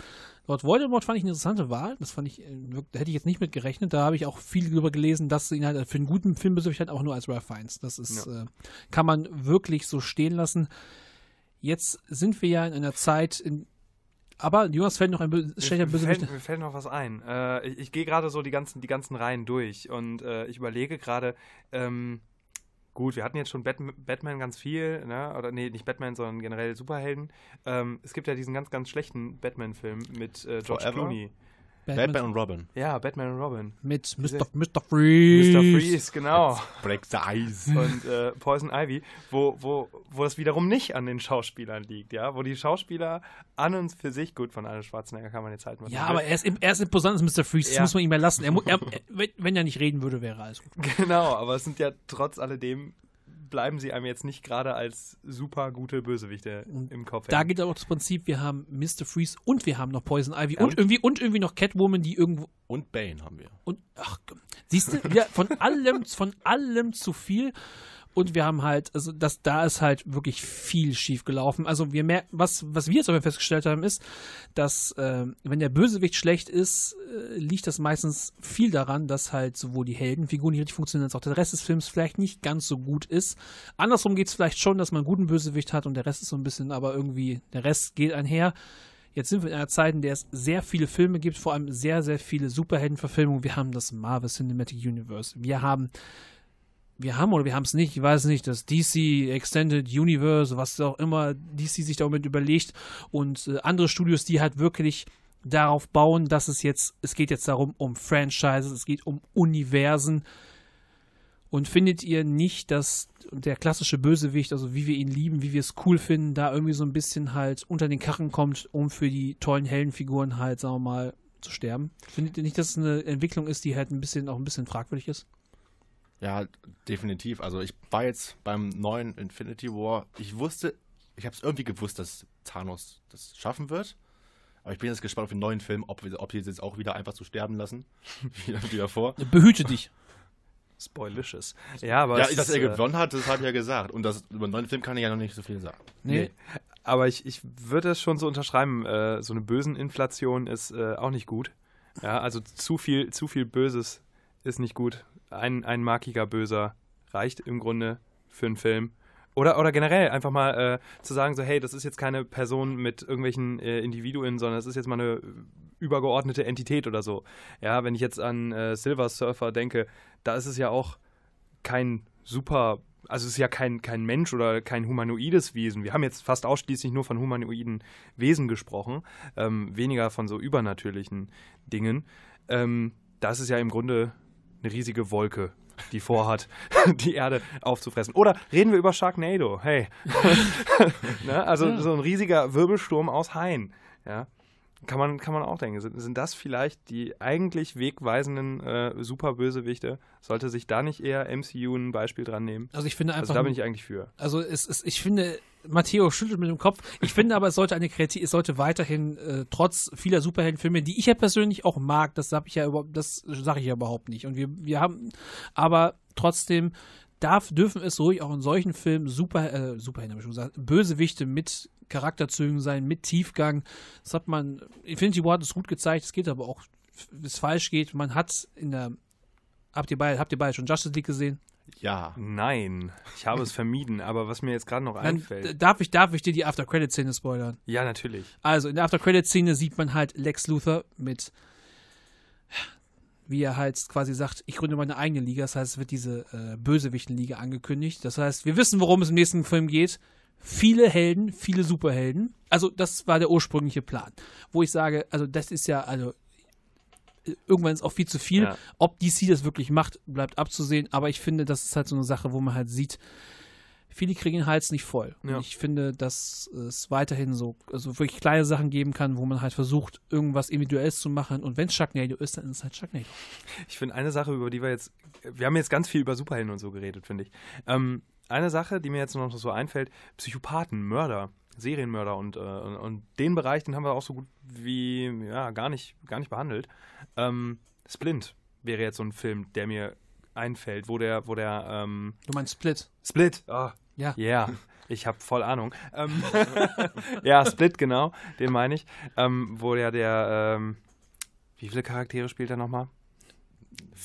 Lord Voldemort fand ich eine interessante Wahl, das fand ich, äh, da hätte ich jetzt nicht mit gerechnet, da habe ich auch viel drüber gelesen, dass ihn halt für einen guten Filmbösewicht halt auch nur als Ralph Fiennes, das ist, äh, kann man wirklich so stehen lassen. Jetzt sind wir ja in einer Zeit, in, aber Jonas fällt noch ein bö schlechter Bösewicht. fällt, mir fällt noch was ein. Äh, ich ich gehe gerade so die ganzen, die ganzen Reihen durch und äh, ich überlege gerade, ähm, gut, wir hatten jetzt schon Batman, Batman ganz viel, ne? oder nee, nicht Batman, sondern generell Superhelden. Ähm, es gibt ja diesen ganz, ganz schlechten Batman-Film mit äh, George Forever? Clooney. Batman und Robin. Ja, Batman und Robin. Mit Mr. Mr. Freeze. Mr. Freeze, genau. Break the ice. und äh, Poison Ivy, wo, wo, wo das wiederum nicht an den Schauspielern liegt, ja, wo die Schauspieler an und für sich, gut, von Arnold Schwarzenegger kann man jetzt halt mal Ja, aber er ist, im- er ist imposant als Mr. Freeze, das Ja. muss man ihm ja lassen. Er, er, wenn, wenn er nicht reden würde, wäre alles gut. Genau, aber es sind ja trotz alledem bleiben sie einem jetzt nicht gerade als super gute Bösewichte im Kopf. Da geht auch das Prinzip, wir haben Mr. Freeze und wir haben noch Poison Ivy Ja, und und- irgendwie und irgendwie noch Catwoman, die irgendwo Und Bane haben wir. und ach, siehst du, ja, von allem von allem zu viel und wir haben halt also das da ist halt wirklich viel schief gelaufen. Also wir merken, was was wir jetzt aber festgestellt haben ist, dass äh, wenn der Bösewicht schlecht ist, äh, liegt das meistens viel daran, dass halt sowohl die Heldenfiguren nicht richtig funktionieren, als auch der Rest des Films vielleicht nicht ganz so gut ist. Andersrum geht es vielleicht schon, dass man einen guten Bösewicht hat und der Rest ist so ein bisschen, aber irgendwie der Rest geht einher. Jetzt sind wir in einer Zeit, in der es sehr viele Filme gibt, vor allem sehr, sehr viele Superheldenverfilmungen. Wir haben das Marvel Cinematic Universe. Wir haben, wir haben oder wir haben es nicht, ich weiß nicht, das DC Extended Universe, was auch immer DC sich damit überlegt und äh, andere Studios, die halt wirklich darauf bauen, dass es jetzt, es geht jetzt darum, um Franchises, es geht um Universen. Und findet ihr nicht, dass der klassische Bösewicht, also wie wir ihn lieben, wie wir es cool finden, da irgendwie so ein bisschen halt unter den Karren kommt, um für die tollen Heldenfiguren halt, sagen wir mal, zu sterben? Findet ihr nicht, dass es eine Entwicklung ist, die halt ein bisschen auch ein bisschen fragwürdig ist? Ja, definitiv. Also ich war jetzt beim neuen Infinity War. Ich wusste, ich habe es irgendwie gewusst, dass Thanos das schaffen wird. Aber ich bin jetzt gespannt auf den neuen Film, ob, wir- ob die es jetzt auch wieder einfach so sterben lassen. wieder, wieder vor. Behüte dich. Spoilicious. Ja, aber ja, dass ist, er äh, gewonnen hat, das habe ich ja gesagt. Und das, über den neuen Film kann ich ja noch nicht so viel sagen. Nee. Aber ich, ich würde es schon so unterschreiben, äh, so eine bösen Inflation ist äh, auch nicht gut. Ja, also zu viel, zu viel Böses ist nicht gut. Ein, ein markiger Böser reicht im Grunde für einen Film. Oder, oder generell einfach mal äh, zu sagen, so, hey, das ist jetzt keine Person mit irgendwelchen äh, Individuen, sondern es ist jetzt mal eine übergeordnete Entität oder so. Ja, wenn ich jetzt an äh, Silver Surfer denke, da ist es ja auch kein super, also es ist ja kein, kein Mensch oder kein humanoides Wesen. Wir haben jetzt fast ausschließlich nur von humanoiden Wesen gesprochen, ähm, weniger von so übernatürlichen Dingen. Ähm, das ist ja im Grunde eine riesige Wolke, die vorhat, die Erde aufzufressen. Oder reden wir über Sharknado, hey. ne? Also so ein riesiger Wirbelsturm aus Haien, ja. Kann man, kann man auch denken. Sind, sind das vielleicht die eigentlich wegweisenden äh, Superbösewichte? Sollte sich da nicht eher MCU ein Beispiel dran nehmen? Also ich finde einfach. Also da bin ich eigentlich für. Also es ist, ich finde, Matteo schüttelt mit dem Kopf. Ich finde aber, es sollte eine Kreativ, es sollte weiterhin, äh, trotz vieler Superheldenfilme, die ich ja persönlich auch mag, das sage ich ja überhaupt, das sage ich ja überhaupt nicht. Und wir, wir haben, aber trotzdem darf, dürfen es ruhig auch in solchen Filmen Super, äh, Superhelden, habe ich schon gesagt, Bösewichte mit Charakterzügen sein, mit Tiefgang. Das hat man, Infinity War hat es gut gezeigt, es geht aber auch, wenn es falsch geht. Man hat in der, habt ihr beide, habt ihr beide schon Justice League gesehen? Ja. Nein, ich habe es vermieden, aber was mir jetzt gerade noch Dann, einfällt. d- darf ich, darf ich dir die After-Credit-Szene spoilern? Ja, natürlich. Also in der After-Credit-Szene sieht man halt Lex Luthor mit, wie er halt quasi sagt, ich gründe meine eigene Liga. Das heißt, es wird diese äh, Bösewichten-Liga angekündigt. Das heißt, wir wissen, worum es im nächsten Film geht. Viele Helden, viele Superhelden. Also das war der ursprüngliche Plan. Wo ich sage, also das ist ja, also irgendwann ist auch viel zu viel. Ja. Ob DC das wirklich macht, bleibt abzusehen. Aber ich finde, das ist halt so eine Sache, wo man halt sieht, viele kriegen den Hals nicht voll. Ja. Und ich finde, dass es weiterhin so also wirklich kleine Sachen geben kann, wo man halt versucht, irgendwas Individuelles zu machen. Und wenn es Sharknado ist, dann ist es halt Sharknado. Ich finde eine Sache, über die wir jetzt, wir haben jetzt ganz viel über Superhelden und so geredet, finde ich. Ähm, eine Sache, die mir jetzt noch so einfällt, Psychopathen, Mörder, Serienmörder und, äh, und, den Bereich, den haben wir auch so gut wie, ja, gar nicht, gar nicht behandelt. Ähm, Splint wäre jetzt so ein Film, der mir einfällt, wo der, wo der, ähm, Du meinst Split? Split, ah, Ja. ja, ich habe voll Ahnung. Ähm, ja, Split, genau, den meine ich. Ähm, wo der, der, ähm, wie viele Charaktere spielt er nochmal?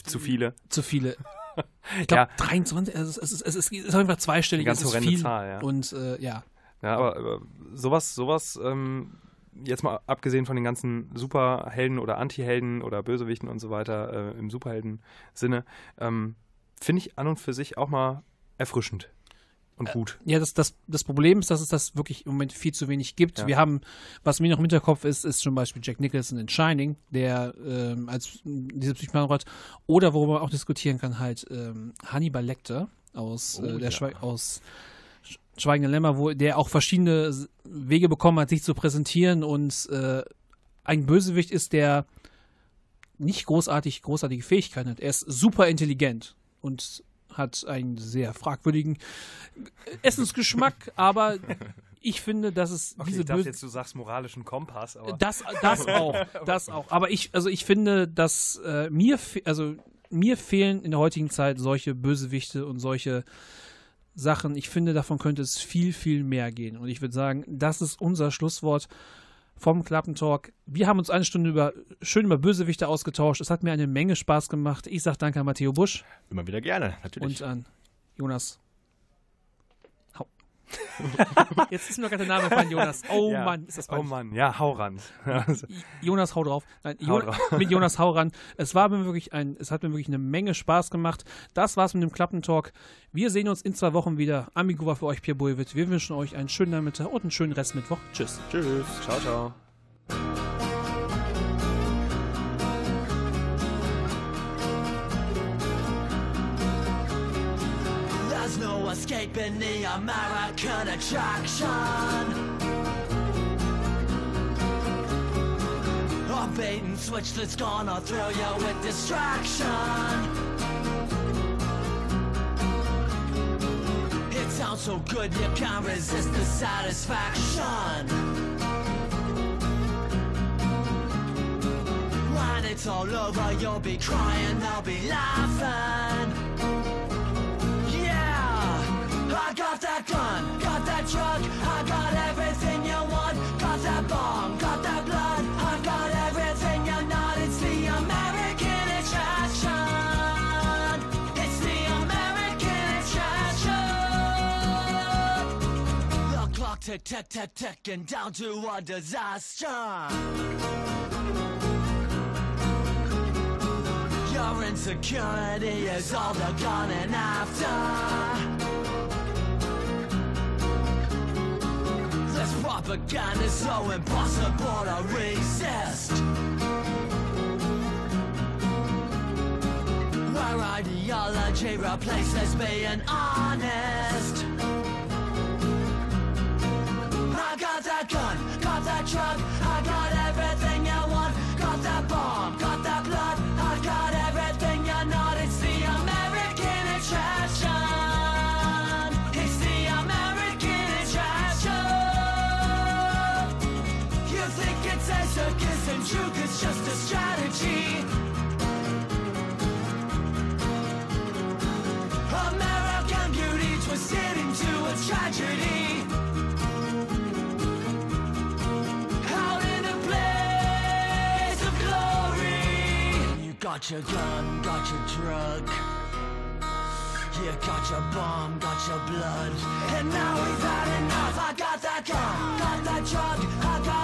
Zu viele. Zu viele. Ich glaube, Ja. 23, also es ist, es ist, es ist einfach zweistellig. Eine ganz es ist horrende viel. Zahl, ja. Und äh, ja, Ja, aber, aber sowas, sowas, ähm, jetzt mal abgesehen von den ganzen Superhelden oder Antihelden oder Bösewichten und so weiter äh, im Superhelden-Sinne, ähm, finde ich an und für sich auch mal erfrischend und gut. Ja, das, das, das Problem ist, dass es das wirklich im Moment viel zu wenig gibt. Ja. Wir haben, was mir noch im Hinterkopf ist, ist zum Beispiel Jack Nicholson in Shining, der ähm, als m, diese Psychopathenrolle oder worüber man auch diskutieren kann, halt ähm, Hannibal Lecter aus, Oh, äh, der ja. Schweig aus Sch- Schweigende Lämmer, wo der auch verschiedene Wege bekommen hat, sich zu präsentieren und äh, ein Bösewicht ist, der nicht großartig großartige Fähigkeiten hat. Er ist super intelligent und hat einen sehr fragwürdigen Essensgeschmack, aber ich finde, dass es Okay, diese ich dachte böse jetzt, du sagst moralischen Kompass, aber das, das auch, das auch. Aber ich, also ich finde, dass äh, mir, also mir fehlen in der heutigen Zeit solche Bösewichte und solche Sachen. Ich finde, davon könnte es viel, viel mehr gehen. Und ich würde sagen, das ist unser Schlusswort vom Klappentalk. Wir haben uns eine Stunde über, schön über Bösewichte ausgetauscht. Es hat mir eine Menge Spaß gemacht. Ich sage danke an Matteo Busch Immer wieder gerne, natürlich. und an Jonas. Jetzt ist mir noch gar der Name von Jonas. Oh ja. Mann, ist das Oh peinlich. Mann, ja, hau ran. Also, Jonas, hau drauf. Nein, Hau Jo- drauf. mit Jonas hau ran. Es war mir wirklich ein, es hat mir wirklich eine Menge Spaß gemacht. Das war's mit dem Klappentalk. Wir sehen uns in zwei Wochen wieder. Amigo war für euch Pierre Bulwitt. Wir wünschen euch einen schönen Nachmittag und einen schönen Restmittwoch. Tschüss. Tschüss. ciao, ciao. Escaping the American attraction. A bait and switch that's gonna thrill you with distraction. It sounds so good you can't resist the satisfaction. When it's all over, you'll be crying, they'll be laughing. I got that gun, got that truck, I got everything you want. Got that bomb, got that blood, I got everything you need. It's the American attraction. It's the American attraction. The clock tick, tick, tick, ticking down to a disaster. Your insecurity is all they're gunning after. This propaganda is so impossible to resist. Where ideology replaces being honest. Got your gun, got your drug. You got your bomb, got your blood. And now we've had enough. I got that gun, got that drug, I got